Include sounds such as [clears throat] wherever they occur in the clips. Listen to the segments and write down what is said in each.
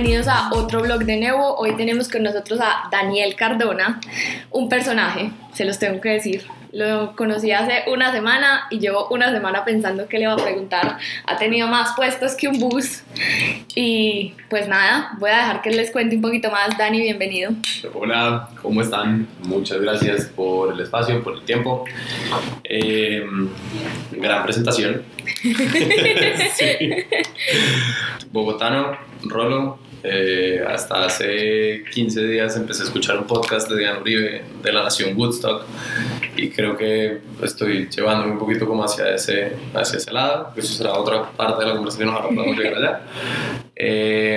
bienvenidos a otro blog de nuevo. Hoy tenemos con nosotros a Daniel Cardona, un personaje, se los tengo que decir. Lo conocí hace una semana y llevo una semana pensando que le va a preguntar. Ha tenido más puestos que un bus. Y pues nada, voy a dejar que les cuente un poquito más. Dani, bienvenido. Hola, ¿cómo están? Muchas gracias por el espacio, por el tiempo. Eh, gran presentación. [laughs] [laughs] sí. Bogotano, Rolo. Eh, hasta hace 15 días empecé a escuchar un podcast de Diana Uribe de la Nación Woodstock y creo que estoy llevándome un poquito como hacia ese, hacia ese lado. Eso será otra parte de la conversación, ojalá podamos llegar allá. Eh,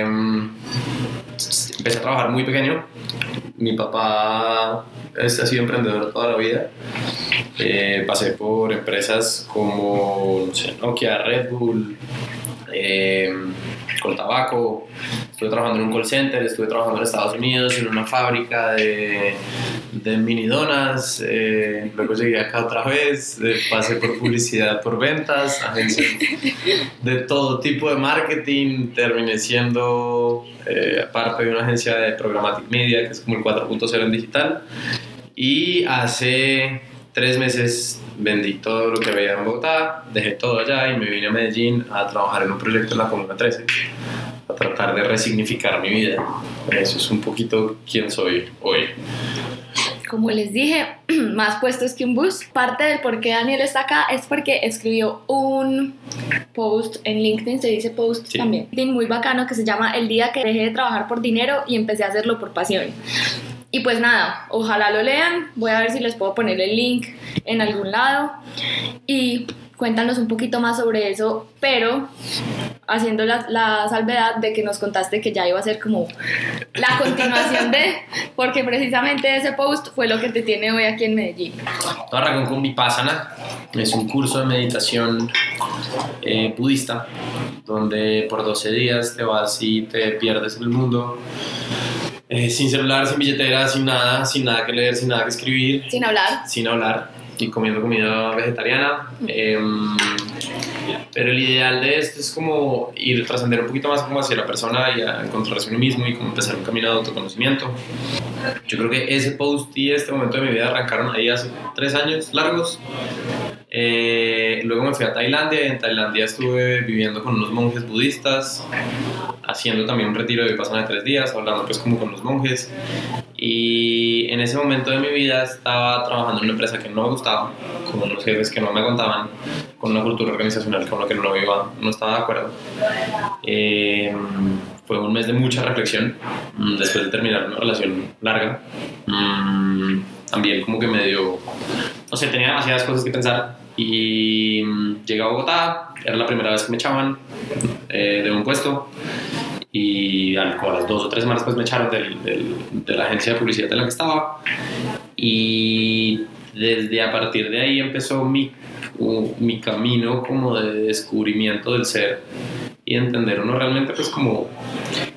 empecé a trabajar muy pequeño. Mi papá ha sido emprendedor toda la vida. Eh, pasé por empresas como no sé, Nokia, Red Bull, eh, con tabaco, estuve trabajando en un call center, estuve trabajando en Estados Unidos en una fábrica de, de mini donas, eh, luego llegué acá otra vez, eh, pasé por publicidad, por ventas, agencias de todo tipo de marketing, terminé siendo eh, parte de una agencia de Programmatic Media, que es como el 4.0 en digital, y hace tres meses vendí todo lo que veía en Bogotá, dejé todo allá y me vine a Medellín a trabajar en un proyecto en la Comuna 13, a tratar de resignificar mi vida. Eso es un poquito quién soy hoy. Como les dije, [clears throat] más puestos que un bus. Parte del por qué Daniel está acá es porque escribió un post en LinkedIn, se dice post Sí. también, muy bacano que se llama El día que dejé de trabajar por dinero y empecé a hacerlo por pasión. Y pues nada, ojalá lo lean. Voy a ver si les puedo poner el link en algún lado. Y cuéntanos un poquito más sobre eso, pero haciendo la, la salvedad de que nos contaste que ya iba a ser como la continuación de, porque precisamente ese post fue lo que te tiene hoy aquí en Medellín. Todo arrancó con Vipassana, es un curso de meditación eh, budista, donde por 12 días te vas y te pierdes en el mundo, eh, sin celular, sin billetera, sin nada, sin nada que leer, sin nada que escribir, Sin hablar, sin hablar y comiendo comida vegetariana. Em, pero el ideal de esto es como ir trascender un poquito más como hacia la persona y a encontrarse uno mismo y como empezar un camino de autoconocimiento. Yo creo que ese post y este momento de mi vida arrancaron ahí hace tres años largos. Eh, luego me fui a Tailandia y en Tailandia estuve viviendo con unos monjes budistas, haciendo también un retiro de vipassana de tres días, hablando pues como con los monjes. Y en ese momento de mi vida estaba trabajando en una empresa que no me gustaba, con unos jefes que no me contaban, con una cultura organizacional con la que no iba, no estaba de acuerdo. Eh, fue un mes de mucha reflexión mm, después de terminar una relación larga. Mm, también como que me dio, no sé, tenía demasiadas cosas que pensar y mm, llegué a Bogotá, era la primera vez que me echaban eh, de un puesto y a las dos o tres semanas pues me echaron de la agencia de publicidad en la que estaba. Y desde a partir de ahí empezó mi, mi camino como de descubrimiento del ser y entender uno realmente pues como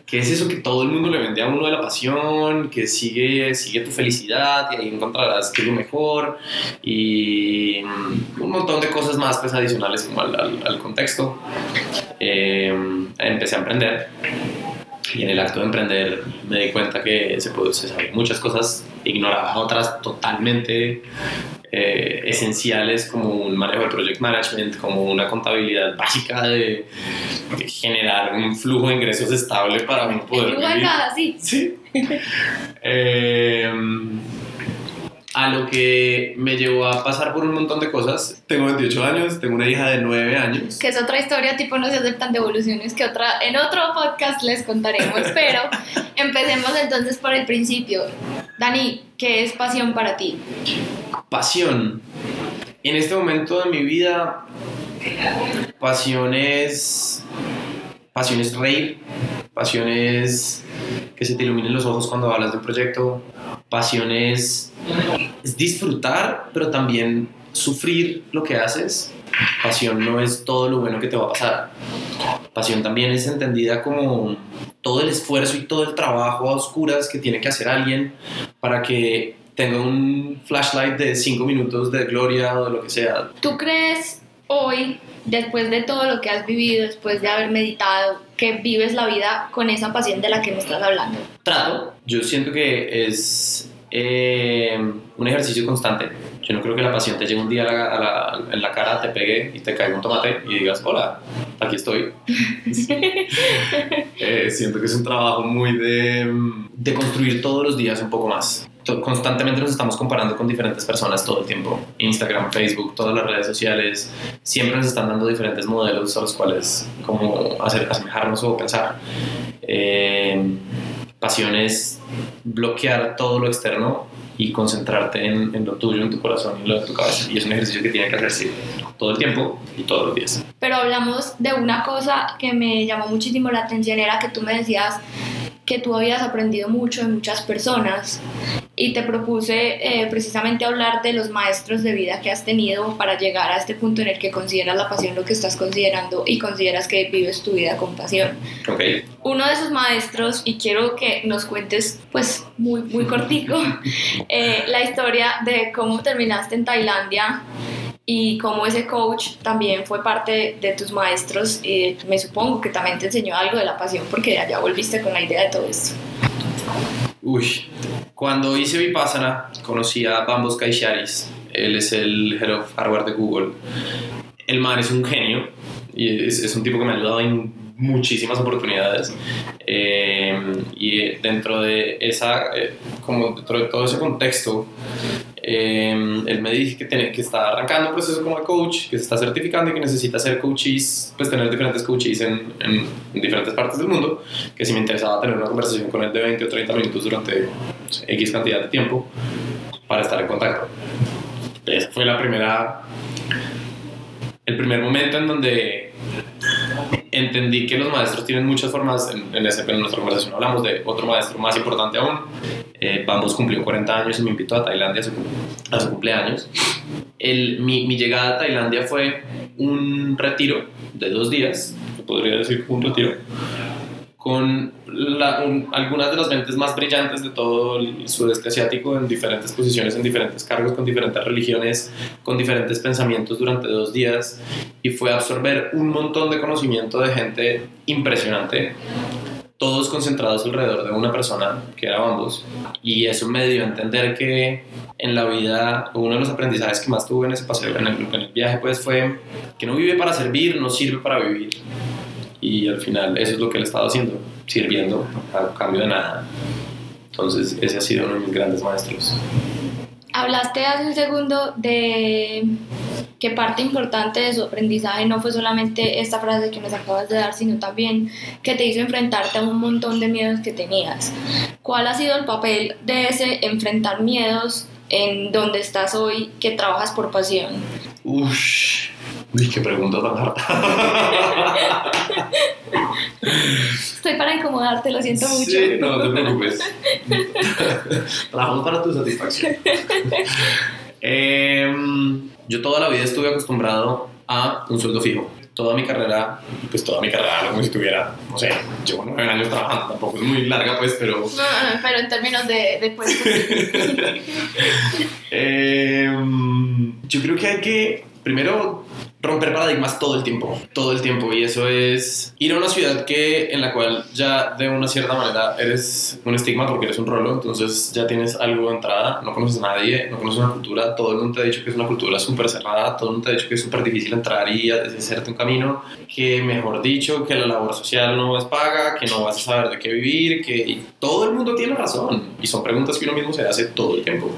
qué es eso que todo el mundo le vende a uno de la pasión, que sigue, sigue tu felicidad y ahí encontrarás que lo mejor y un montón de cosas más pues adicionales como al, al- contexto. Eh, empecé a emprender y en el acto de emprender me di cuenta que se, puede, se muchas cosas, ignoraba otras totalmente eh, esenciales como un manejo de project management, como una contabilidad básica de, de generar un flujo de ingresos estable para uno poder vivir. nada, sí. Sí. [laughs] Eh, a lo que me llevó a pasar por un montón de cosas. Tengo 28 años, tengo una hija de 9 años. Que es otra historia, tipo no se aceptan devoluciones que otra, en otro podcast les contaremos, [laughs] pero empecemos entonces por el principio. Dani, ¿qué es pasión para ti? Pasión. En este momento de mi vida, pasión es, pasión es reír, pasión es que se te iluminen los ojos cuando hablas de un proyecto, pasión es, es disfrutar, pero también sufrir lo que haces. Pasión no es todo lo bueno que te va a pasar. Pasión también es entendida como todo el esfuerzo y todo el trabajo a oscuras que tiene que hacer alguien para que tenga un flashlight de 5 minutos de gloria o de lo que sea. ¿Tú crees hoy, después de todo lo que has vivido, después de haber meditado, que vives la vida con esa pasión de la que me estás hablando? Trato. Yo siento que es eh, un ejercicio constante. Yo no creo que la pasión te llegue un día a la- a la- en la cara, te pegue y te caiga un tomate y digas, hola, aquí estoy. [laughs] Eh, siento que es un trabajo muy de, de construir todos los días un poco más. To- Constantemente nos estamos comparando con diferentes personas todo el tiempo. Instagram, Facebook, todas las redes sociales, siempre nos están dando diferentes modelos a los cuales como hacer, asemejarnos o pensar. Eh, pasión es bloquear todo lo externo y concentrarte en, en lo tuyo, en tu corazón y en lo de tu cabeza. Y es un ejercicio que tiene que hacerse todo el tiempo y todos los días. Pero hablamos de una cosa que me llamó muchísimo la atención, era que tú me decías que tú habías aprendido mucho de muchas personas y te propuse eh, precisamente hablar de los maestros de vida que has tenido para llegar a este punto en el que consideras la pasión lo que estás considerando y consideras que vives tu vida con pasión. Ok. Uno de esos maestros, y quiero que nos cuentes pues muy, muy cortico, [laughs] eh, la historia de cómo terminaste en Tailandia y cómo ese coach también fue parte de tus maestros y me supongo que también te enseñó algo de la pasión porque de allá volviste con la idea de todo esto. Uy, cuando hice Vipassana conocí a Bambos Kaisharis. Él es el Head of Hardware de Google. El man es un genio y es, es un tipo que me ha ayudado en muchísimas oportunidades. Eh, y dentro de esa, eh, como dentro de todo ese contexto, eh, él me dijo que, tiene, que está arrancando un proceso como coach, que se está certificando y que necesita hacer coaches, pues tener diferentes coaches en, en, en diferentes partes del mundo, que si me interesaba tener una conversación con él de 20 o 30 minutos durante X cantidad de tiempo para estar en contacto. Esa fue la primera, el primer momento en donde entendí que los maestros tienen muchas formas, en, en, en nuestra conversación hablamos de otro maestro más importante aún, eh, Bambos cumplió 40 años y me invitó a Tailandia a su, a su cumpleaños. El, mi, mi, llegada a Tailandia fue un retiro de dos días, podría decir un retiro, con algunas de las mentes más brillantes de todo el sudeste asiático en diferentes posiciones, en diferentes cargos, con diferentes religiones, con diferentes pensamientos durante dos días y fue absorber un montón de conocimiento de gente impresionante todos concentrados alrededor de una persona, que era ambos, y eso me dio a entender que en la vida, uno de los aprendizajes que más tuve en ese paseo, en el, en el viaje, pues fue que no vive para servir, no sirve para vivir. Y al final eso es lo que él ha estado haciendo, sirviendo a cambio de nada. Entonces ese ha sido uno de mis grandes maestros. Hablaste hace un segundo de que parte importante de su aprendizaje no fue solamente esta frase que nos acabas de dar, sino también que te hizo enfrentarte a un montón de miedos que tenías. ¿Cuál ha sido el papel de ese enfrentar miedos en donde estás hoy, que trabajas por pasión? Ush. Uy, qué pregunta tan harta. [laughs] Estoy para incomodarte, lo siento mucho. Sí, no, no te preocupes. Trabajamos para tu satisfacción. eh, yo toda la vida estuve acostumbrado a un sueldo fijo. Toda mi carrera, pues toda mi carrera, como si estuviera, no sé, llevo nueve años trabajando, tampoco es muy larga, pues, pero. No, pero en términos de, de puestos. [laughs] eh, yo creo que hay que, primero, romper paradigmas todo el tiempo, todo el tiempo. Y eso es ir a una ciudad que en la cual ya de una cierta manera eres un estigma porque eres un rolo, entonces ya tienes algo de entrada, no conoces a nadie, no conoces una cultura, todo el mundo te ha dicho que es una cultura súper cerrada, todo el mundo te ha dicho que es súper difícil entrar y hacerte un camino, que mejor dicho, que la labor social no es paga, que no vas a saber de qué vivir, que todo el mundo tiene razón. Y son preguntas que uno mismo se hace todo el tiempo.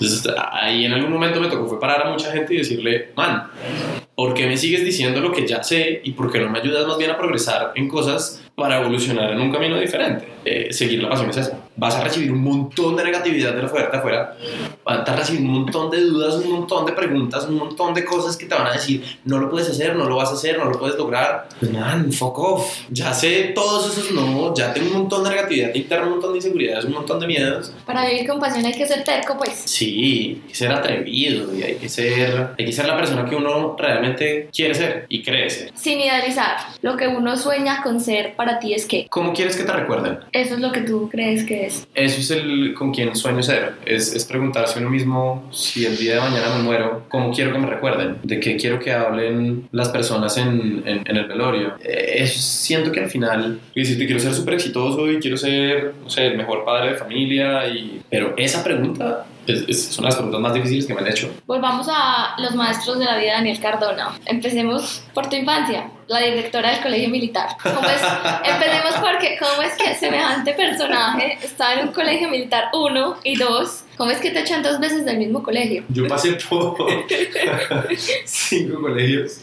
Entonces ahí en algún momento me tocó fue parar a mucha gente y decirle, man, ¿por qué me sigues diciendo lo que ya sé y por qué no me ayudas más bien a progresar en cosas para evolucionar en un camino diferente? Eh, seguir la pasión es eso. Vas a recibir un montón de negatividad de afuera, de afuera, vas a recibir un montón de dudas, un montón de preguntas, un montón de cosas que te van a decir, no lo puedes hacer, no lo vas a hacer, no lo puedes lograr. Pues man, fuck off. Ya sé todos esos no, ya tengo un montón de negatividad interna, un montón de inseguridades, un montón de miedos. Para vivir con pasión hay que ser terco, pues. Sí, hay que ser atrevido y hay que ser, hay que ser la persona que uno realmente quiere ser y cree ser. Sin idealizar, lo que uno sueña con ser para ti es que. ¿Cómo quieres que te recuerden? Eso es lo que tú crees que límites. Eso es el con quien sueño ser, es, es preguntarse uno mismo si el día de mañana me muero, ¿cómo quiero que me recuerden? ¿De qué quiero que hablen las personas en, en, el velorio? Eh, eso siento que al final, decirte quiero ser súper exitoso y quiero ser, no sé, el mejor padre de familia, y, pero esa pregunta es, es, una de las preguntas más difíciles que me han hecho. Volvamos a los maestros de la vida, Daniel Cardona. Empecemos por tu infancia, la directora del colegio militar. ¿Cómo es? [laughs] Empecemos porque, ¿cómo es que semejante personaje está en un colegio militar, uno y dos? ¿Cómo es que te echan dos veces del mismo colegio? Yo pasé [laughs] por cinco colegios,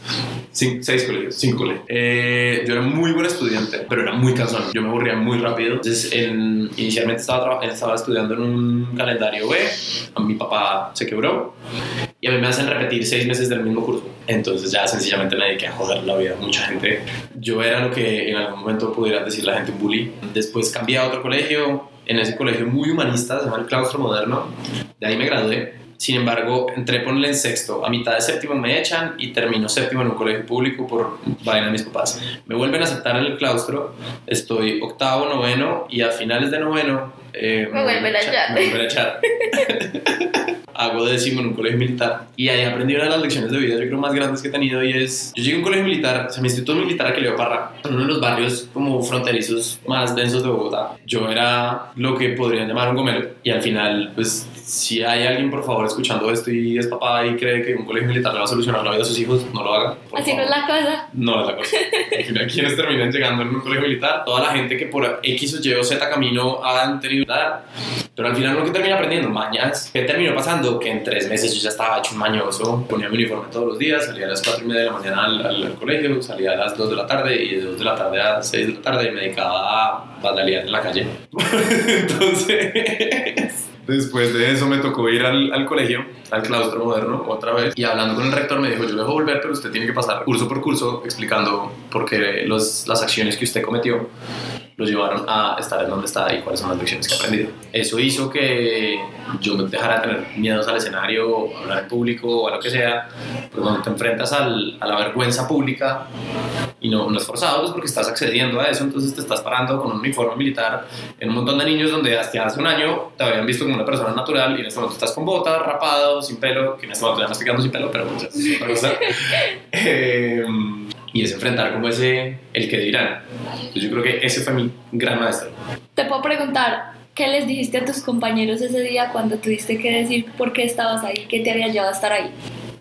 cinco, seis colegios, cinco colegios. Eh, yo era muy buen estudiante, pero era muy cansón. Yo me aburría muy rápido. Entonces, en, inicialmente estaba, estaba estudiando en un calendario B. A mi papá se quebró y a mí me hacen repetir seis meses del mismo curso. Entonces ya sencillamente me dediqué a joder la vida a mucha gente. Yo era lo que en algún momento pudiera decir la gente un bully. Después cambié a otro colegio, en ese colegio muy humanista, se llama el Claustro Moderno. De ahí me gradué. Sin embargo, entré por en sexto. A mitad de séptimo me echan y termino séptimo en un colegio público por vaina de mis papás. Me vuelven a aceptar en el claustro. Estoy octavo, noveno y a finales de noveno eh, me, me, vuelven a echar. Me vuelven a echar. hago décimo en un colegio militar y ahí aprendí una de las lecciones de vida yo creo más grandes que he tenido y es yo llegué a un colegio militar o sea mi instituto militar aquí Leo Parra en uno de los barrios como fronterizos más densos de Bogotá yo era lo que podrían llamar un gomelo y al final pues si hay alguien por favor escuchando esto y es papá y cree que un colegio militar le va a solucionar la vida a sus hijos no lo haga así favor. no es la cosa no es la cosa al final quienes terminan llegando en un colegio militar toda la gente que por X o Y o Z camino han tenido pero al final lo que termina aprendiendo mañas ¿qué terminó pasando? que en tres meses yo ya estaba hecho un mañoso, ponía mi uniforme todos los días, salía a las 4 y media de la mañana al, al, al, colegio, salía a las 2 de la tarde y de 2 de la tarde a 6 de la tarde me dedicaba a vandalear en la calle. [laughs] Entonces, después de eso me tocó ir al, al, colegio, al claustro moderno, otra vez, y hablando con el rector me dijo, yo dejo volver, pero usted tiene que pasar curso por curso explicando por qué los, las acciones que usted cometió lo llevaron a estar en donde está y cuáles son las lecciones que ha aprendido. Eso hizo que yo dejara de tener miedos al escenario, a hablar en público o a lo que sea, porque cuando te enfrentas al, a la vergüenza pública y no, no es forzado, pues porque estás accediendo a eso, entonces te estás parando con un uniforme militar en un montón de niños donde hasta hace un año te habían visto como una persona natural y en este momento estás con botas, rapado, sin pelo, que en este momento ya no estoy quedando sin pelo, pero pues es otra cosa. eh, y es enfrentar como ese, el que dirán. Entonces yo creo que ese fue mi gran maestro. Te puedo preguntar, ¿qué les dijiste a tus compañeros ese día cuando tuviste que decir por qué estabas ahí, qué te había llevado a estar ahí?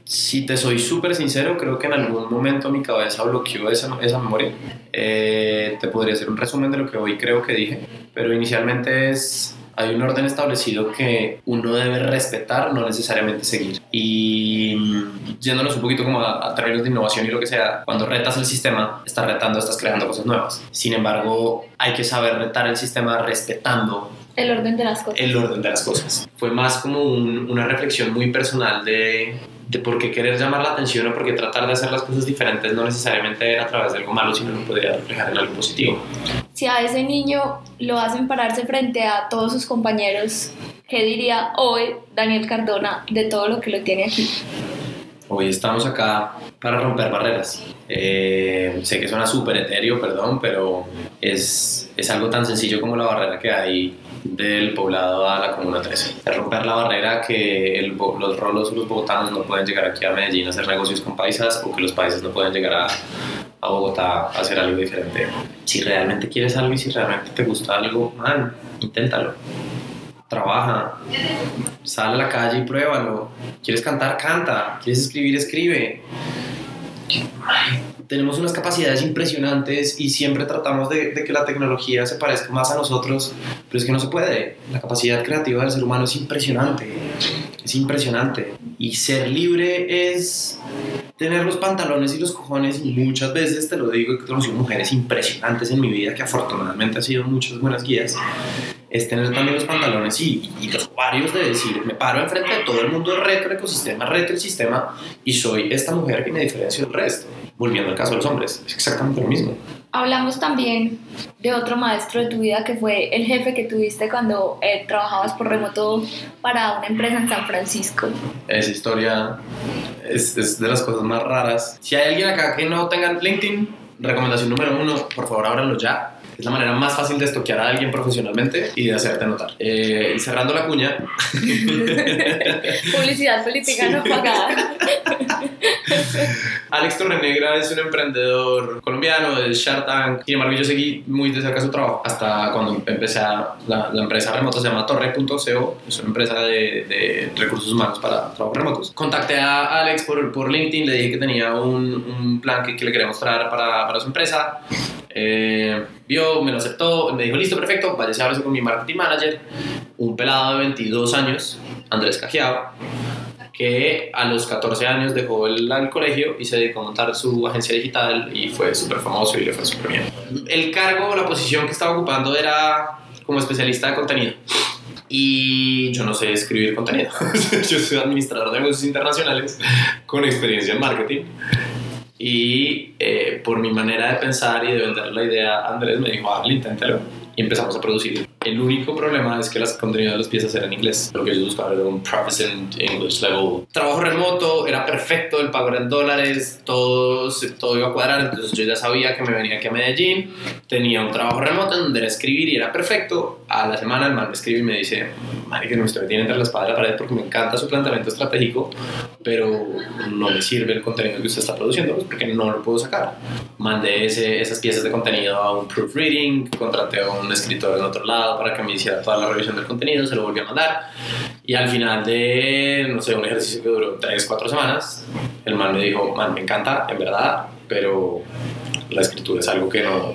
Si te soy súper sincero, creo que en algún momento mi cabeza bloqueó esa, esa memoria. Eh, te podría hacer un resumen de lo que hoy creo que dije, pero inicialmente es hay un orden establecido que uno debe respetar, no necesariamente seguir. Y yéndonos un poquito como a, a, términos de innovación y lo que sea, cuando retas el sistema, estás retando, estás creando cosas nuevas. Sin embargo, hay que saber retar el sistema respetando el orden de las cosas. El orden de las cosas. Fue más como un, una reflexión muy personal de, de por qué querer llamar la atención o por qué tratar de hacer las cosas diferentes no necesariamente era a través de algo malo, sino lo podría reflejar en algo positivo. Si a ese niño lo hacen pararse frente a todos sus compañeros, ¿qué diría hoy Daniel Cardona de todo lo que lo tiene aquí? Hoy estamos acá para romper barreras. Eh, sé que suena súper etéreo, perdón, pero es, es algo tan sencillo como la barrera que hay del poblado a la Comuna 13. Es romper la barrera que los rolos los bogotanos no pueden llegar aquí a Medellín a hacer negocios con paisas o que los paisas no pueden llegar a, a Bogotá a hacer algo diferente. Si realmente quieres algo y si realmente te gusta algo, man, inténtalo. Trabaja, sal a la calle y pruébalo. ¿Quieres cantar? Canta. ¿Quieres escribir? Escribe. Tenemos unas capacidades impresionantes y siempre tratamos de, de, que la tecnología se parezca más a nosotros, pero es que no se puede. La capacidad creativa del ser humano es impresionante, es impresionante. Y ser libre es tener los pantalones y los cojones y muchas veces te lo digo que he conocido mujeres impresionantes en mi vida que afortunadamente han sido muchas buenas guías es tener también los pantalones y, y, los ovarios de decir, me paro enfrente de todo el mundo, reto el ecosistema, reto el sistema y soy esta mujer que me diferencia del resto. Volviendo al caso de los hombres, es exactamente lo mismo. Hablamos también de otro maestro de tu vida que fue el jefe que tuviste cuando eh, trabajabas por remoto para una empresa en San Francisco. Esa historia es, es de las cosas más raras. Si hay alguien acá que no tenga LinkedIn, recomendación número uno, por favor ábranlo ya Es la manera más fácil de estoquear a alguien profesionalmente y de hacerte notar. Eh, y cerrando la cuña. [laughs] Publicidad política no pagada. Alex Torrenegra es un emprendedor colombiano de Shark Tank. Sin embargo, yo seguí muy de cerca su trabajo hasta cuando empecé a. La, la empresa remota se llama Torre.co, es una empresa de, de, recursos humanos para trabajos remotos. Contacté a Alex por, por LinkedIn, le dije que tenía un, un plan que, que, le quería mostrar para, para su empresa. Eh, vio, me lo aceptó, me dijo, listo, perfecto, vaya a con mi marketing manager, un pelado de 22 años, Andrés Cajiao que a los 14 años dejó el, el, colegio y se dedicó a montar su agencia digital y fue súper famoso y le fue súper bien. El cargo, la posición que estaba ocupando era como especialista de contenido. Y yo no sé escribir contenido. [laughs] yo soy administrador de negocios internacionales con experiencia en marketing. Y eh, por mi manera de pensar y de vender la idea, Andrés me dijo, ah, inténtalo. Y empezamos a producir. El único problema es que las contenidos de las piezas eran en inglés. Lo que yo buscaba era un proficient English level. Trabajo remoto, era perfecto, el pago era en dólares, todo, todo iba a cuadrar. Entonces yo ya sabía que me venía aquí a Medellín, tenía un trabajo remoto en donde era escribir y era perfecto. A la semana el man me escribe y me dice, Mari, que me estoy metiendo entre la espada y la pared porque me encanta su planteamiento estratégico, pero no me sirve el contenido que usted está produciendo pues porque no lo puedo sacar. Mandé ese, esas piezas de contenido a un proofreading, contraté a un escritor en otro lado para que me hiciera toda la revisión del contenido, se lo volví a mandar y al final de, no sé, un ejercicio que duró 3, 4 semanas, el man me dijo, man, me encanta, en verdad, pero la escritura es algo que no...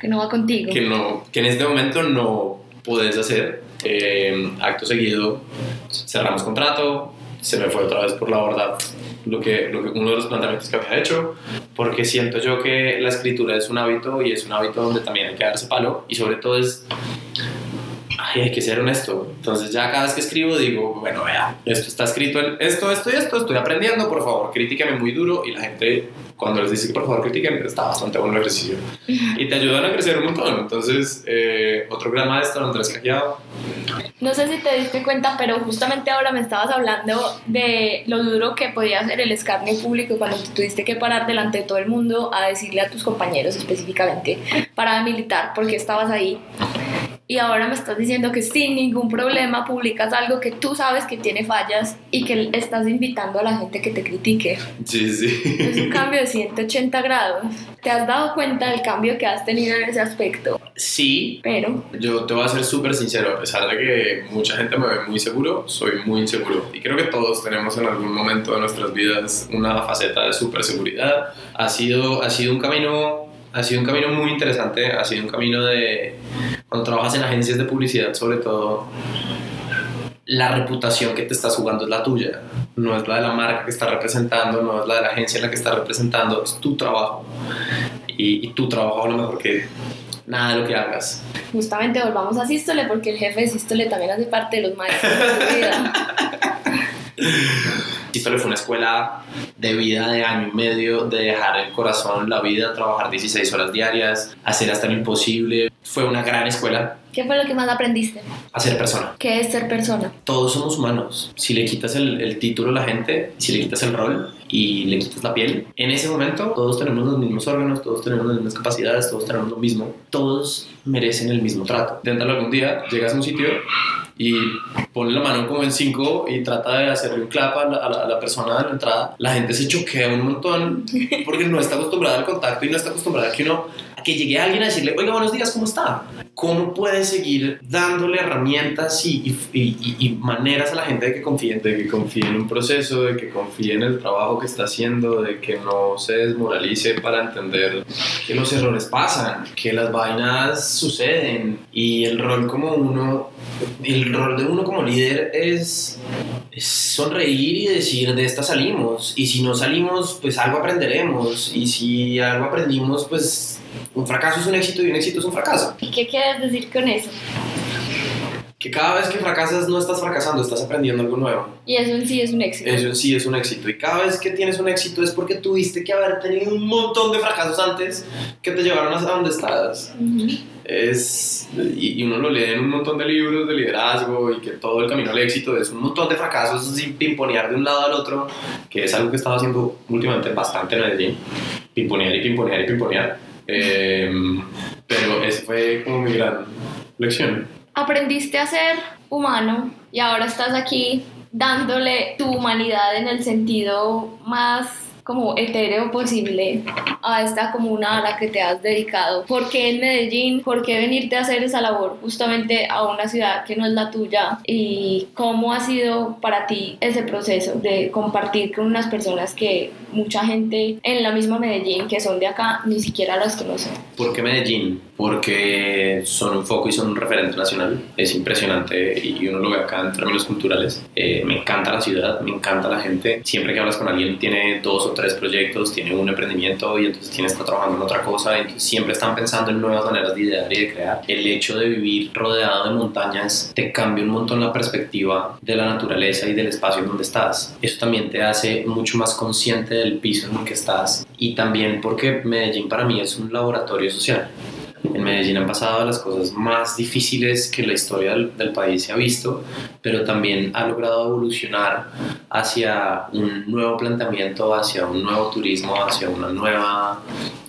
Que no va contigo. Que, no, que en este momento no puedes hacer. Eh, acto seguido, cerramos contrato, se me fue otra vez por la borda lo que, lo que, uno de los planteamientos que había hecho, porque siento yo que la escritura es un hábito y es un hábito donde también hay que darse palo y sobre todo es ay, hay que ser honesto. Entonces ya cada vez que escribo digo, bueno, vea, esto está escrito en esto, esto y esto, estoy aprendiendo, por favor, críticame muy duro y la gente cuando les dice que por favor critiquen, está bastante bueno el ejercicio. Y te ayudan a crecer un montón. Entonces, eh, otro gran maestro, Andrés Cajiado. No sé si te diste cuenta, pero justamente ahora me estabas hablando de lo duro que podía ser el escarnio público cuando tuviste que parar delante de todo el mundo a decirle a tus compañeros específicamente para militar porque estabas ahí y ahora me estás diciendo que sin ningún problema publicas algo que tú sabes que tiene fallas y que estás invitando a la gente que te critique. Sí, sí. Es un cambio de 180 grados. ¿Te has dado cuenta del cambio que has tenido en ese aspecto? Sí. Pero... Yo te voy a ser súper sincero, a pesar de que mucha gente me ve muy seguro, soy muy inseguro. Y creo que todos tenemos en algún momento de nuestras vidas una faceta de súper seguridad. Ha sido, ha sido un camino ha sido un camino muy interesante, ha sido un camino de, cuando trabajas en agencias de publicidad sobre todo, la reputación que te estás jugando es la tuya, no es la de la marca que estás representando, no es la de la agencia en la que estás representando, es tu trabajo. Y, y tu trabajo a lo mejor que nada de lo que hagas. Justamente volvamos a Sístole porque el jefe de Sístole también hace parte de los maestros de su vida. [laughs] Sístole fue una escuela de vida de año y medio, de dejar el corazón, la vida, trabajar 16 horas diarias, hacer hasta lo imposible. Fue una gran escuela. ¿Qué fue lo que más aprendiste? A ser persona. ¿Qué es ser persona? Todos somos humanos. Si le quitas el, el título a la gente, si le quitas el rol y le quitas la piel, en ese momento todos tenemos los mismos órganos, todos tenemos las mismas capacidades, todos tenemos lo mismo, todos merecen el mismo trato. Inténtalo algún día, llegas a un sitio y pone la mano como en cinco y trata de hacerle un clap a la, a, la, a la, persona de la entrada, la gente se choquea un montón porque no está acostumbrada al contacto y no está acostumbrada a que uno que llegue alguien a decirle, oiga, buenos días, ¿cómo está? ¿Cómo puede seguir dándole herramientas y, y, y, y, maneras a la gente de que confíe, de que confíe en un proceso, de que confíe en el trabajo que está haciendo, de que no se desmoralice para entender que los errores pasan, que las vainas suceden. Y el rol como uno, el rol de uno como líder es, es sonreír y decir de esta salimos y si no salimos pues algo aprenderemos. Y si algo aprendimos pues un fracaso es un éxito y un éxito es un fracaso. ¿Y qué quieres decir con eso? Que cada vez que fracasas no estás fracasando, estás aprendiendo algo nuevo. Y eso en sí es un éxito. Eso en sí es un éxito. Y cada vez que tienes un éxito es porque tuviste que haber tenido un montón de fracasos antes que te llevaron hasta donde estás. Uh -huh. Es, y, y, uno lo lee en un montón de libros de liderazgo y que todo el camino al éxito es un montón de fracasos sin pimponear de un lado al otro, que es algo que estaba haciendo últimamente bastante en Medellín. Pimponear y pimponear y pimponear Em, pero esa fue como mi gran lección. Aprendiste a ser humano y ahora estás aquí dándole tu humanidad en el sentido más como etéreo posible a esta comuna a la que te has dedicado. ¿Por qué en Medellín? ¿Por qué venirte a hacer esa labor justamente a una ciudad que no es la tuya? ¿Y cómo ha sido para ti ese proceso de compartir con unas personas que mucha gente en la misma Medellín que son de acá ni siquiera las conoce? ¿Por qué Medellín? Porque son un foco y son un referente nacional. Es impresionante y uno lo ve acá en términos culturales. Eh, me encanta la ciudad, me encanta la gente. Siempre que hablas con alguien tiene dos o tres proyectos, tiene un emprendimiento y entonces tiene está trabajando en otra cosa. Y siempre están pensando en nuevas maneras de idear y de crear. El hecho de vivir rodeado de montañas te cambia un montón la perspectiva de la naturaleza y del espacio en donde estás. Eso también te hace mucho más consciente del piso en el que estás y también porque Medellín para mí es un laboratorio social. Medellín han pasado las cosas más difíciles que la historia del, del, país se ha visto, pero también ha logrado evolucionar hacia un nuevo planteamiento, hacia un nuevo turismo, hacia una nueva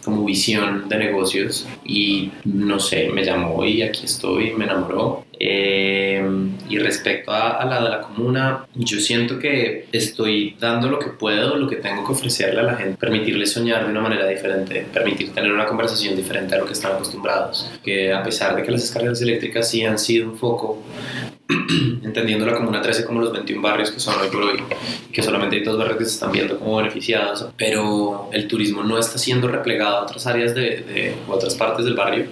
como visión de negocios y no sé, me llamó y aquí estoy, me enamoró. Eh, y respecto a, a, la de la comuna, yo siento que estoy dando lo que puedo, lo que tengo que ofrecerle a la gente, permitirles soñar de una manera diferente, permitir tener una conversación diferente a lo que están acostumbrados. Que a pesar de que las escaleras eléctricas sí han sido un foco, [clears throat] entendiendo la Comuna 13 como los 21 barrios que son hoy por hoy, que solamente hay dos barrios que se están viendo como beneficiados, pero el turismo no está siendo replegado a otras áreas de, de otras partes del barrio,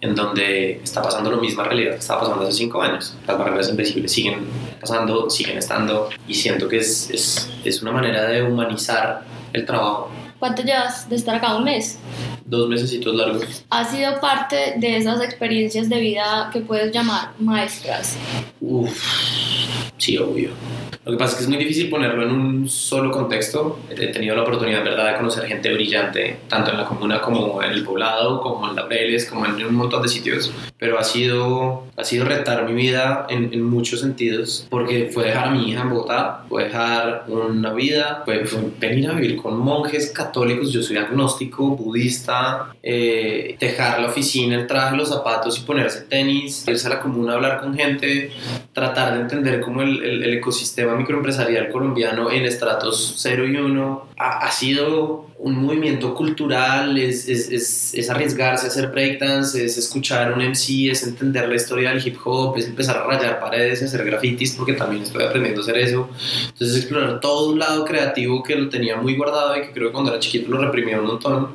en donde está pasando lo misma realidad que estaba pasando hace cinco años. Las barreras invisibles siguen pasando, siguen estando, y siento que es, es, es una manera de humanizar el trabajo. ¿Cuánto llevas de estar acá? ¿Un mes? Dos mesecitos largos. ¿Ha sido parte de esas experiencias de vida que puedes llamar maestras? Uf, sí, obvio. Lo que pasa es que es muy difícil ponerlo en un solo contexto. He tenido la oportunidad, ¿verdad?, de conocer gente brillante, tanto en la comuna como en el poblado, como en Laureles, como en un montón de sitios. Pero ha sido, ha sido retar mi vida en, en muchos sentidos, porque fue dejar a mi hija en Bogotá, fue dejar una vida, fue, fue venir a vivir con monjes católicos. Yo soy agnóstico, budista, eh, dejar la oficina, el traje, los zapatos y ponerse tenis, irse a la comuna a hablar con gente, tratar de entender cómo el, el, el ecosistema microempresarial colombiano en estratos 0 y 1 ha, ha sido un movimiento cultural, es, es, es, es, arriesgarse a hacer breakdance, es escuchar un MC, es entender la historia del hip hop, es empezar a rayar paredes hacer grafitis, porque también estoy aprendiendo a hacer eso. Entonces, explorar todo un lado creativo que lo tenía muy guardado y que creo que cuando era chiquito lo reprimía un montón.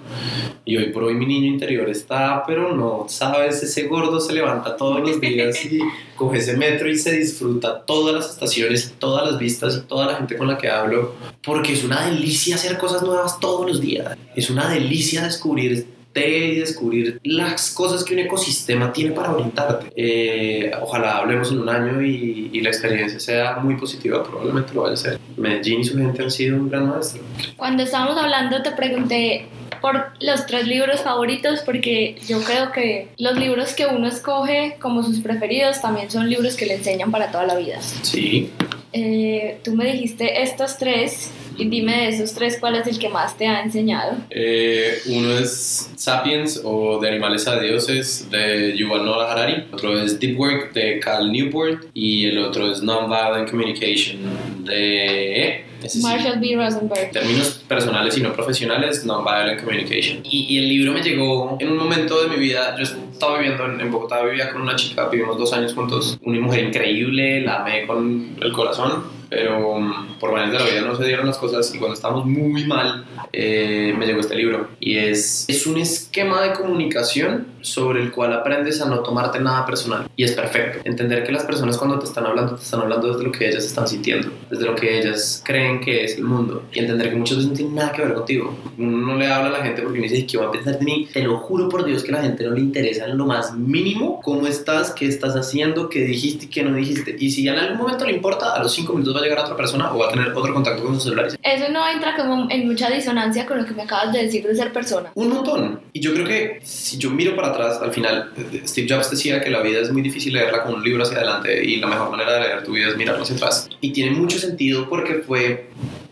Y hoy por hoy mi niño interior está, pero no, sabes, ese gordo se levanta todos los días y coge ese metro y se disfruta todas las estaciones, todas las vistas y toda la gente con la que hablo, porque es una delicia hacer cosas nuevas todos los días. Es una delicia descubrir y descubrir las cosas que un ecosistema tiene para orientarte. Eh, ojalá hablemos en un año y, y, la experiencia sea muy positiva, probablemente lo vaya a ser. Medellín y su gente han sido un gran maestro. Cuando estábamos hablando te pregunté por los tres libros favoritos porque yo creo que los libros que uno escoge como sus preferidos también son libros que le enseñan para toda la vida. Sí. Eh, tú me dijiste estos tres y dime de esos tres cuál es el que más te ha enseñado. Eh, uno es Sapiens o de animales a dioses de Yuval Noah Harari, otro es Deep Work de Cal Newport y el otro es Nonviolent Communication de Marshall B. Rosenberg. En términos personales y no profesionales, Nonviolent Communication. Y, y, el libro me llegó en un momento de mi vida. Yo estaba viviendo en, Bogotá, vivía con una chica, vivimos dos años juntos. Una mujer increíble, la amé con el corazón pero um, por maneras de la vida no se dieron las cosas y cuando estábamos muy mal eh, me llegó este libro y es, es un esquema de comunicación sobre el cual aprendes a no tomarte nada personal y es perfecto. Entender que las personas cuando te están hablando te están hablando desde lo que ellas están sintiendo, desde lo que ellas creen que es el mundo y entender que muchas veces no tiene nada que ver contigo. Uno no le habla a la gente porque me dice, ¿qué va a pensar de mí? Te lo juro por Dios que a la gente no le interesa en lo más mínimo cómo estás, qué estás haciendo, qué dijiste y qué no dijiste. Y si en algún momento le importa, a los cinco minutos va a llegar a otra persona o va a tener otro contacto con sus celulares. Eso no entra como en mucha disonancia con lo que me acabas de decir de ser persona. Un montón. Y yo creo que si yo miro para atrás, al final, Steve Jobs decía que la vida es muy difícil leerla con un libro hacia adelante y la mejor manera de leer tu vida es mirarlo hacia atrás. Y tiene mucho sentido porque fue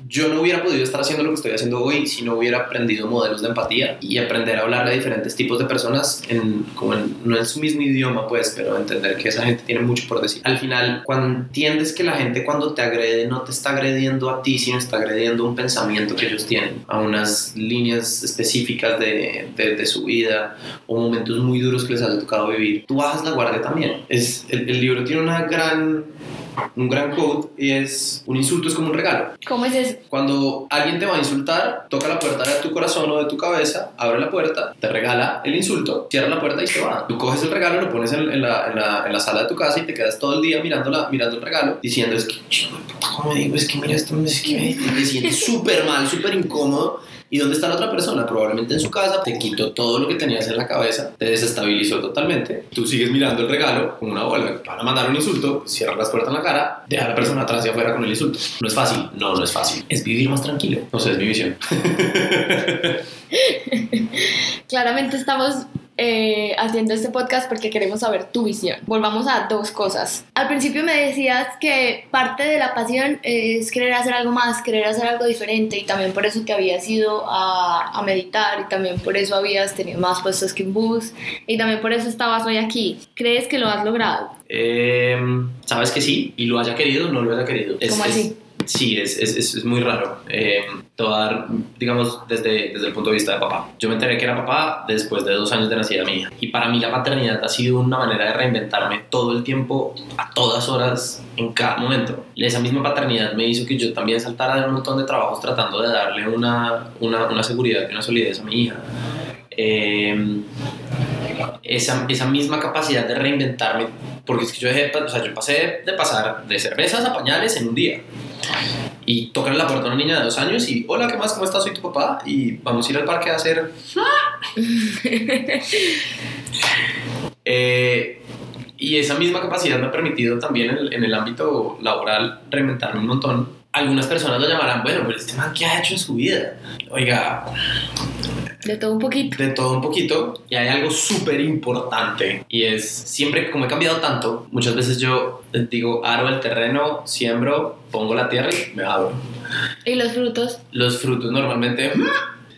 yo no hubiera podido estar haciendo lo que estoy haciendo hoy si no hubiera aprendido modelos de empatía y aprender a hablarle a diferentes tipos de personas en, como no en su mismo idioma, pues, pero entender que esa gente tiene mucho por decir. Al final, cuando entiendes que la gente cuando te agrede no te está agrediendo a ti, sino está agrediendo un pensamiento que ellos tienen, a unas líneas específicas de, de, su vida o momentos muy duros que les haya tocado vivir, tú bajas la guardia también. Es, el, el libro tiene una gran un gran quote y es un insulto es como un regalo. ¿Cómo es eso? Cuando alguien te va a insultar, toca la puerta de tu corazón o de tu cabeza, abre la puerta, te regala el insulto, cierra la puerta y se va. Tú coges el regalo, lo pones en, la, en, la, en la, sala de tu casa y te quedas todo el día mirando, la, mirando el regalo, diciendo es que, ¿cómo digo? Es que mira esto, es que me sientes súper mal, súper incómodo ¿Y dónde está la otra persona? Probablemente en su casa, te quitó todo lo que tenías en la cabeza, te desestabilizó totalmente. Tú sigues mirando el regalo con una bola, van a mandar un insulto, cierra las puertas en la cara, deja a la persona atrás y afuera con el insulto. No es fácil, no, no es fácil. Es vivir más tranquilo. No sé, es mi visión. [laughs] Claramente estamos eh, haciendo este podcast porque queremos saber tu visión. Volvamos a dos cosas. Al principio me decías que parte de la pasión es querer hacer algo más, querer hacer algo diferente y también por eso te habías ido a, a meditar y también por eso habías tenido más puestos que un bus y también por eso estabas hoy aquí. ¿Crees que lo has logrado? Eh, Sabes que sí, y lo haya querido o no lo haya querido. ¿Cómo así? Sí, es, es, es, muy raro. Eh, dar, digamos, desde, desde el punto de vista de papá. Yo me enteré que era papá después de dos años de nacida mi hija. Y para mí la paternidad ha sido una manera de reinventarme todo el tiempo, a todas horas, en cada momento. Esa misma paternidad me hizo que yo también saltara de un montón de trabajos tratando de darle una, una, una seguridad y una solidez a mi hija. Eh, esa, esa misma capacidad de reinventarme, porque es que yo, dejé, o sea, yo pasé de pasar de cervezas a pañales en un día y tocar la puerta a una niña de dos años y hola, ¿qué más? ¿Cómo estás? Soy tu papá y vamos a ir al parque a hacer... [laughs] eh, y esa misma capacidad me ha permitido también en el, en el ámbito laboral reinventarme un montón. Algunas personas lo llamarán, bueno, pero este man, ¿qué ha hecho en su vida? Oiga, de todo un poquito. De todo un poquito. Y hay algo súper importante. Y es, siempre como he cambiado tanto, muchas veces yo digo, aro el terreno, siembro, pongo la tierra y me abro. ¿Y los frutos? Los frutos normalmente...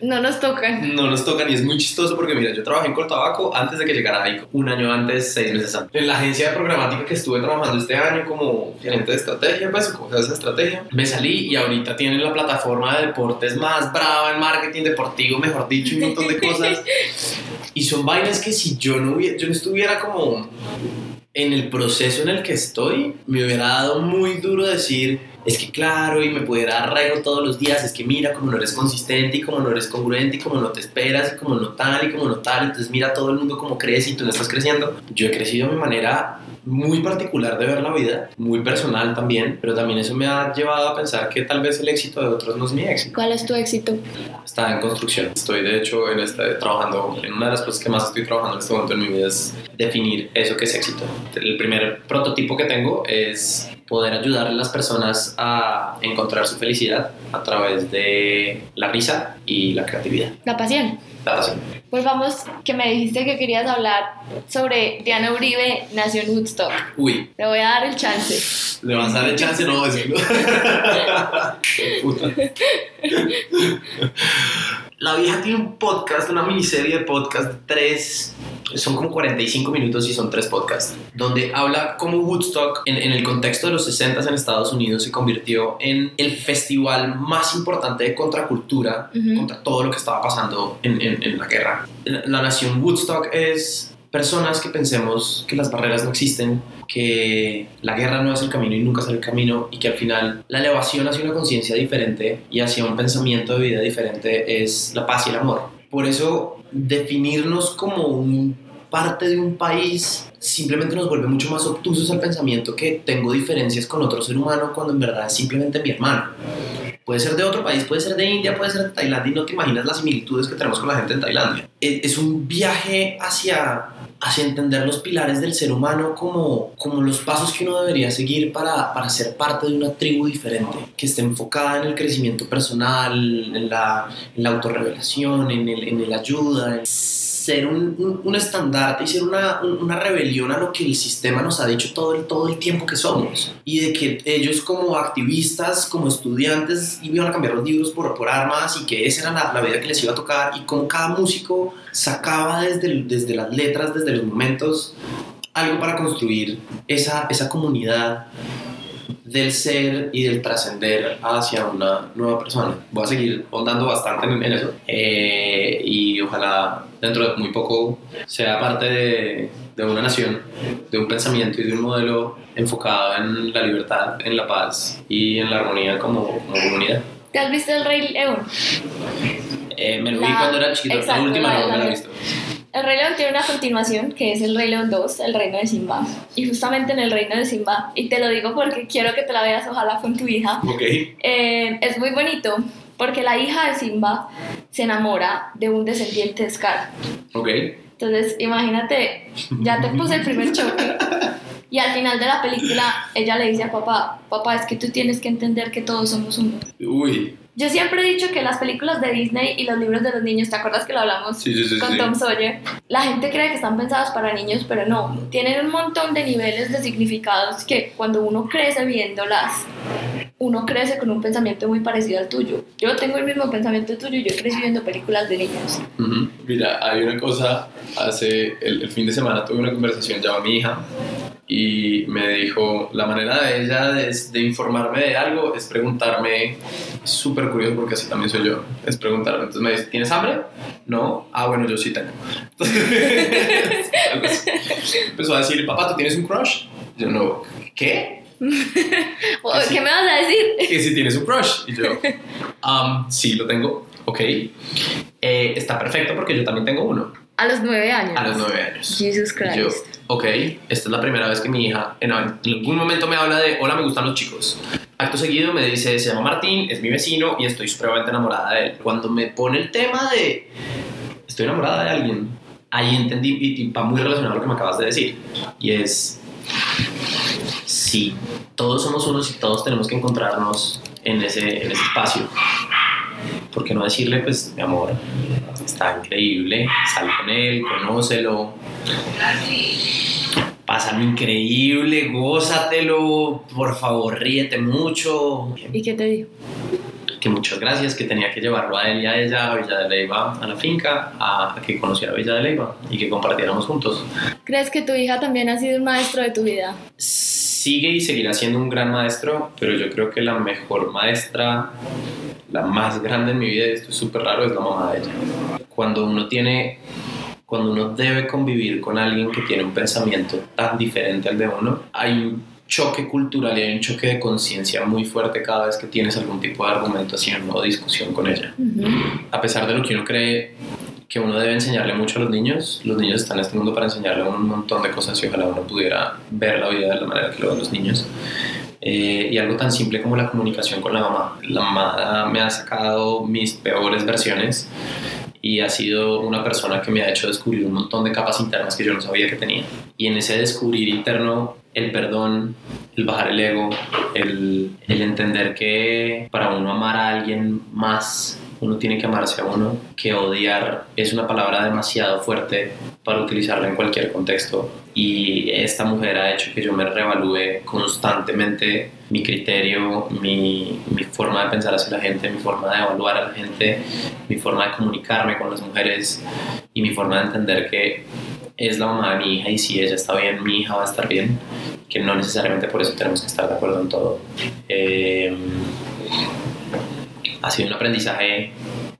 No nos tocan. No nos tocan y es muy chistoso porque mira, yo trabajé en Coltabaco antes de que llegara Aico, un año antes, seis meses antes. En la agencia de programática que estuve trabajando este año como gerente de estrategia, pues como esa estrategia, me salí y ahorita tienen la plataforma de deportes más brava en marketing deportivo, mejor dicho, un montón de cosas. [laughs] y son vainas que si yo no, hubiera, yo no estuviera como en el proceso en el que estoy, me hubiera dado muy duro decir, es que claro, y me pudiera dar todos los días, es que mira como no eres consistente y como no eres congruente y como no te esperas y como no tal y como no tal, entonces mira todo el mundo como crece y tú no estás creciendo. Yo he crecido de mi manera muy particular de ver la vida, muy personal también, pero también eso me ha llevado a pensar que tal vez el éxito de otros no es mi éxito. ¿Cuál es tu éxito? Está en construcción. Estoy de hecho en este, trabajando, en una de las cosas que más estoy trabajando en este momento en mi vida es definir eso que es éxito. El primer prototipo que tengo es poder ayudar a las personas a encontrar su felicidad a través de la risa y la creatividad. La pasión. La pasión. Pues vamos, que me dijiste que querías hablar sobre Diana Uribe, nació en Woodstock. Uy. Te voy a dar el chance. ¿Le vas a dar el chance? No, decirlo. [laughs] La vieja tiene un podcast, una miniserie de podcast de tres son como 45 minutos y son tres podcasts, donde habla cómo Woodstock, en, el contexto de los 60 en Estados Unidos, se convirtió en el festival más importante de contracultura contra todo lo que estaba pasando en, en, la guerra. La, nación Woodstock es personas que pensemos que las barreras no existen, que la guerra no es el camino y nunca será el camino y que al final la elevación hacia una conciencia diferente y hacia un pensamiento de vida diferente es la paz y el amor. Por eso definirnos como un parte de un país simplemente nos vuelve mucho más obtusos al pensamiento que tengo diferencias con otro ser humano cuando en verdad es simplemente mi hermano. Puede ser de otro país, puede ser de India, puede ser de Tailandia y no te imaginas las similitudes que tenemos con la gente en Tailandia. E, es un viaje hacia, hacia entender los pilares del ser humano como, como los pasos que uno debería seguir para, para ser parte de una tribu diferente, que esté enfocada en el crecimiento personal, en la, autorrevelación, en el, en el ayuda, ser un, un, un estandarte y ser una, un- una rebelión a lo que el sistema nos ha dicho todo el, todo el tiempo que somos. Y de que ellos como activistas, como estudiantes, iban a cambiar los libros por, por armas y que esa era la, la vida que les iba a tocar y como cada músico sacaba desde, desde las letras, desde los momentos, algo para construir esa, esa comunidad del ser y del trascender hacia una nueva persona. Voy a seguir ondando bastante en, en eso Eh, y ojalá dentro de muy poco sea parte de, de una nación, de un pensamiento y de un modelo enfocado en la libertad, en la paz y en la armonía como, como comunidad. ¿Te has visto El Rey León? Eh, me lo vi La- cuando era chiquito, la exacto, última la- no me la la- he visto. El Rey León tiene una continuación que es El Rey León 2, El Reino de Simba. Y justamente en El Reino de Simba, y te lo digo porque quiero que te la veas, ojalá con tu hija, Ok. eh, es muy bonito porque la hija de Simba se enamora de un descendiente de Scar. Ok. Entonces, imagínate, ya te puse el primer choque. Y al final de la película, ella le dice a papá, papá, es que tú tienes que entender que todos somos uno. Uy. Yo siempre he dicho que las películas de Disney y los libros de los niños, ¿te acuerdas que lo hablamos Sí, sí, sí. con. Tom Sawyer? La gente cree que están pensados para niños, pero no. Tienen un montón de niveles de significados que cuando uno crece viéndolas, uno crece con un pensamiento muy parecido al tuyo. Yo tengo el mismo pensamiento tuyo y yo crecí viendo películas de niños. Ujú. Mira, hay una cosa, hace el, el fin de semana tuve una conversación, llamó a mi hija y me dijo, la manera de ella de, de informarme de algo es preguntarme, es súper curioso porque así también soy yo, es preguntarme, entonces me dice, ¿tienes hambre? No, ah bueno, yo sí tengo. [laughs] Así. Empezó a decir, papá, ¿tú tienes un crush? Yo no, ¿qué? [laughs] Sí. ¿Qué me vas a decir? que si tienes un crush. Y yo, um, sí, lo tengo. Ok. Eh, está perfecto porque yo también tengo uno. A los nueve años. A los nueve años. Jesus Y yo, Christ. Ok, esta es la primera vez que mi hija en algún momento me habla de, hola, me gustan los chicos. Acto seguido me dice, se llama Martín, es mi vecino y estoy supremamente enamorada de él. Cuando me pone el tema de, estoy enamorada de alguien, ahí entendí y, va muy relacionado a lo que me acabas de decir. Y es, sí, todos somos unos y todos tenemos que encontrarnos en ese, en ese espacio. ¿Por qué no decirle, pues, mi amor, está increíble, sal con él, conócelo, pásalo increíble, gózatelo, por favor, ríete mucho. ¿Y qué te dijo? Que muchas gracias, que tenía que llevarlo a él y a ella, a Villa de Leyva, a la finca, a, a que conociera Villa de Leyva y que compartiéramos juntos. ¿Crees que tu hija también ha sido un maestro de tu vida? Sigue y seguirá siendo un gran maestro, pero yo creo que la mejor maestra, la más grande en mi vida, esto es súper raro, es la mamá de ella. Cuando uno tiene, cuando uno debe convivir con alguien que tiene un pensamiento tan diferente al de uno, hay un choque cultural y hay un choque de conciencia muy fuerte cada vez que tienes algún tipo de argumentación o discusión con ella a pesar de lo que uno cree que uno debe enseñarle mucho a los niños, los niños están en este mundo para enseñarle un montón de cosas y ojalá uno pudiera ver la vida de la manera que lo ven los niños. Eh, y algo tan simple como la comunicación con la mamá. La mamá me ha sacado mis peores versiones y ha sido una persona que me ha hecho descubrir un montón de capas internas que yo no sabía que tenía. Y en ese descubrir interno, el perdón, el bajar el ego, el, el entender que para uno amar a alguien más, uno tiene que amarse a uno, que odiar es una palabra demasiado fuerte para utilizarla en cualquier contexto. Y esta mujer ha hecho que yo me reevalúe constantemente mi criterio, mi, forma de pensar hacia la gente, mi forma de evaluar a la gente, mi forma de comunicarme con las mujeres y mi forma de entender que es la mamá de mi hija y si ella está bien, mi hija va a estar bien, que no necesariamente por eso tenemos que estar de acuerdo en todo. Eh, ha sido un aprendizaje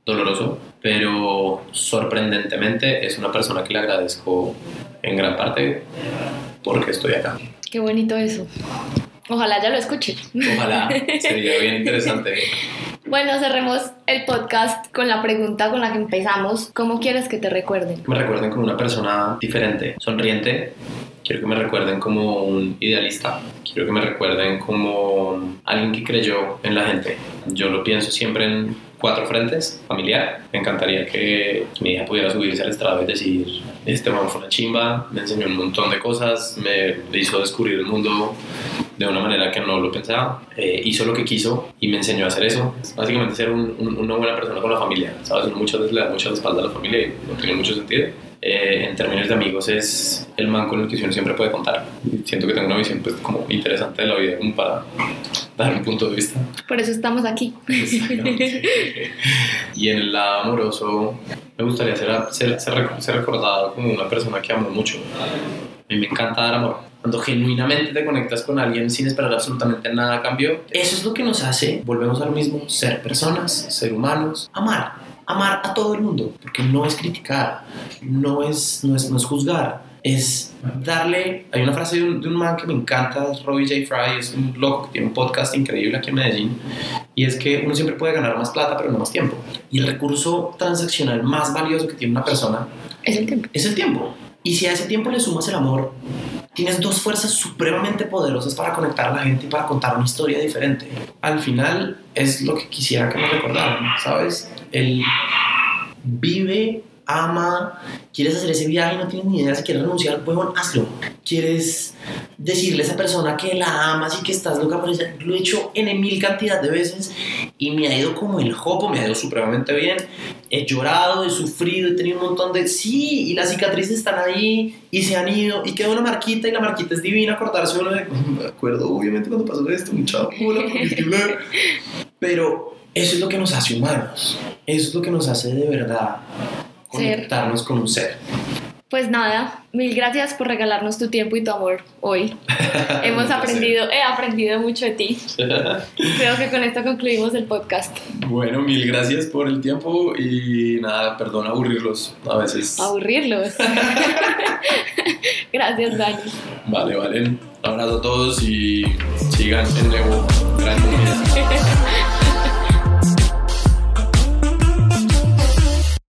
doloroso, pero sorprendentemente es una persona que le agradezco en gran parte porque estoy acá. Qué bonito eso. Ojalá ya lo escuche. Ojalá, [laughs] sería bien interesante. Bueno, cerremos el podcast con la pregunta con la que empezamos. ¿Cómo quieres que te recuerden? Me recuerden como una persona diferente, sonriente. Quiero que me recuerden como un idealista. Quiero que me recuerden como alguien que creyó en la gente. Yo lo pienso siempre en cuatro frentes. Familiar. Me encantaría que mi hija pudiera subirse al estrado y decir, este man fue una chimba, me enseñó un montón de cosas, me hizo descubrir el mundo de una manera que no lo pensaba. Eh, hizo lo que quiso y me enseñó a hacer eso. Básicamente ser un- un- una buena persona con la familia. ¿Sabes? Muchas veces le da mucha espalda a la familia y no tiene mucho sentido. Eh, en términos de amigos es el man con el que uno siempre puede contar. Siento que tengo una visión pues como interesante de la vida como para dar un punto de vista. Por eso estamos aquí. [laughs] y en el lado amoroso me gustaría ser, ser, ser, recordado como una persona que amo mucho. A mí me encanta dar amor. Cuando genuinamente te conectas con alguien sin esperar absolutamente nada a cambio, eso es lo que nos hace, volvemos al mismo, ser personas, ser humanos, amar. Amar a todo el mundo, porque no es criticar, no es, no es, no es juzgar, es darle. Hay una frase de un, de un, man que me encanta, es Robbie J. Fry, es un loco que tiene un podcast increíble aquí en Medellín, y es que uno siempre puede ganar más plata, pero no más tiempo. Y el recurso transaccional más valioso que tiene una persona es el tiempo. Es el tiempo. Y si a ese tiempo le sumas el amor, tienes dos fuerzas supremamente poderosas para conectar a la gente y para contar una historia diferente. Al final es lo que quisiera que me recordaran, ¿sabes? El vive ama, quieres hacer ese viaje y no tienes ni idea si quieres renunciar, bueno, hazlo. Quieres decirle a esa persona que la amas y que estás loca por ella, lo he hecho en mil cantidad de veces y me ha ido como el jopo, me ha ido supremamente bien. He llorado, he sufrido, he tenido un montón de... Sí, y las cicatrices están ahí y se han ido y queda una marquita y la marquita es divina, cortarse uno de... [laughs] Me acuerdo obviamente cuando pasó esto, mucha [laughs] Pero eso es lo que nos hace humanos, eso es lo que nos hace de verdad conectarnos con un ser. Pues nada, mil gracias por regalarnos tu tiempo y tu amor hoy. [laughs] Hemos aprendido, he aprendido mucho de ti. [laughs] Creo que con esto concluimos el podcast. Bueno, mil gracias por el tiempo y nada, perdón aburrirlos a veces. Aburrirlos. [laughs] gracias, Dani. Vale, vale. Un abrazo a todos y sigan en nuevo gran